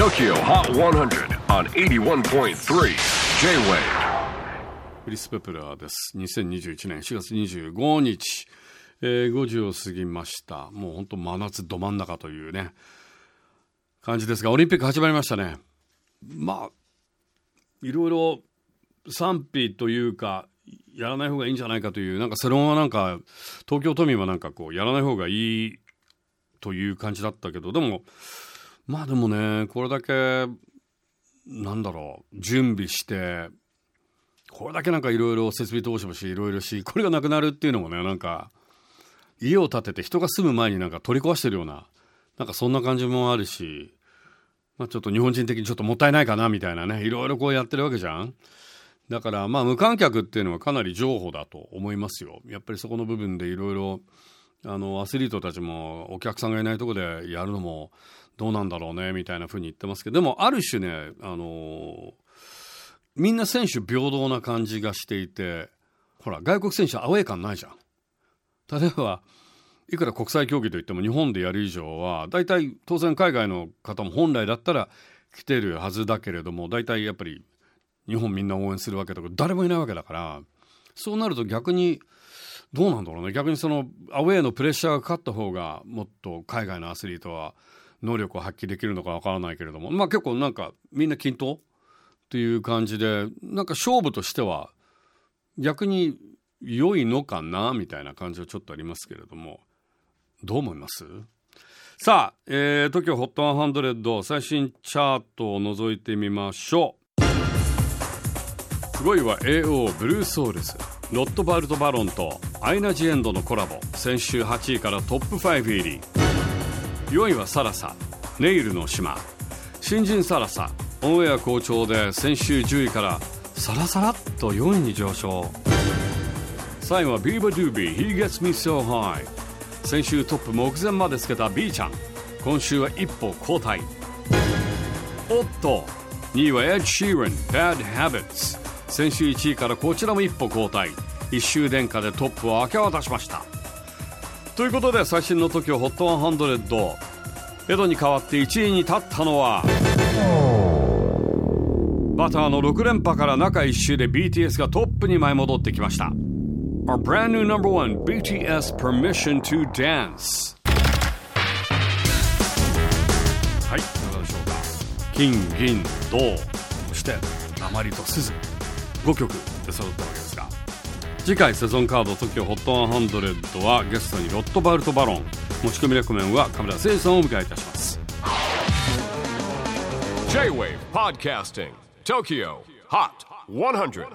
TOKYO HOT 100 on 81.3 J-WAVE クリス・ペプラーです。2021年4月25日、えー5時を過ぎました。もう本当真夏ど真ん中というね、感じですが、オリンピック始まりましたね。まあ、いろいろ賛否というか、やらない方がいいんじゃないかという、なんか世論はなんか、東京都民はなんかこう、やらない方がいいという感じだったけど、でも、まあでもね、これだけ、なんだろう、準備して、これだけなんかいろいろ設備投資もしいろいろしこれがなくなるっていうのもねなんか家を建てて人が住む前になんか取り壊してるようななんかそんな感じもあるし、まあ、ちょっと日本人的にちょっともったいないかなみたいなねいろいろこうやってるわけじゃん。だからまあ無観客っていうのはかなり譲歩だと思いますよ。やっぱりそこの部分でいろいろあのアスリートたちもお客さんがいないところでやるのもどうなんだろうねみたいなふうに言ってますけどでもある種ねあのみんな選手平等な感じがしていてほら外国選手アウェー感ないじゃん。例えばいくら国際競技といっても日本でやる以上は大体当然海外の方も本来だったら来てるはずだけれども大体やっぱり日本みんな応援するわけだから誰もいないわけだからそうなると逆にどうなんだろうね。逆にそのアウェーのプレッシャーがかかった方がもっと海外のアスリートは能力を発揮できるのかわからないけれども。まあ結構なんかみんな均等っていう感じでなんか勝負としては逆に良いのかなみたいな感じはちょっとありますけれども。どう思います？さあ、えー、TOKIOHOT100 最新チャートを覗いてみましょう。5位は AO ブルーソウルズ。ロットバルト・バロンとアイナ・ジ・エンドのコラボ先週8位からトップ5入り。4位はサラサネイルの島。新人サラサオンエア好調で先週10位からサラサラっと4位に上昇。3位はビーバドゥービー He Gets Me So High 先週トップ目前までつけた B ちゃん。今週は一歩後退。おっと2位は Ed Sheeran Bad Habits 先週1位からこちらも一歩後退。一周殿下でトップを明け渡しました。ということで最新の TOKIOHOT100 エドに代わって1位に立ったのはバターの6連覇から中1周で BTS がトップに舞い戻ってきました。Our brand new number one BTS Permission to Dance. はいいかがでしょうか。金銀銅そして鉛と鈴5曲揃ったわけですが。次回セゾンカード TOKIOHOT100 はゲストにロットバルトバロン。持ち込みレコメンは亀田誠司さんをお迎えいたします。J-WAVE PODCASTING TOKYO. HOT 100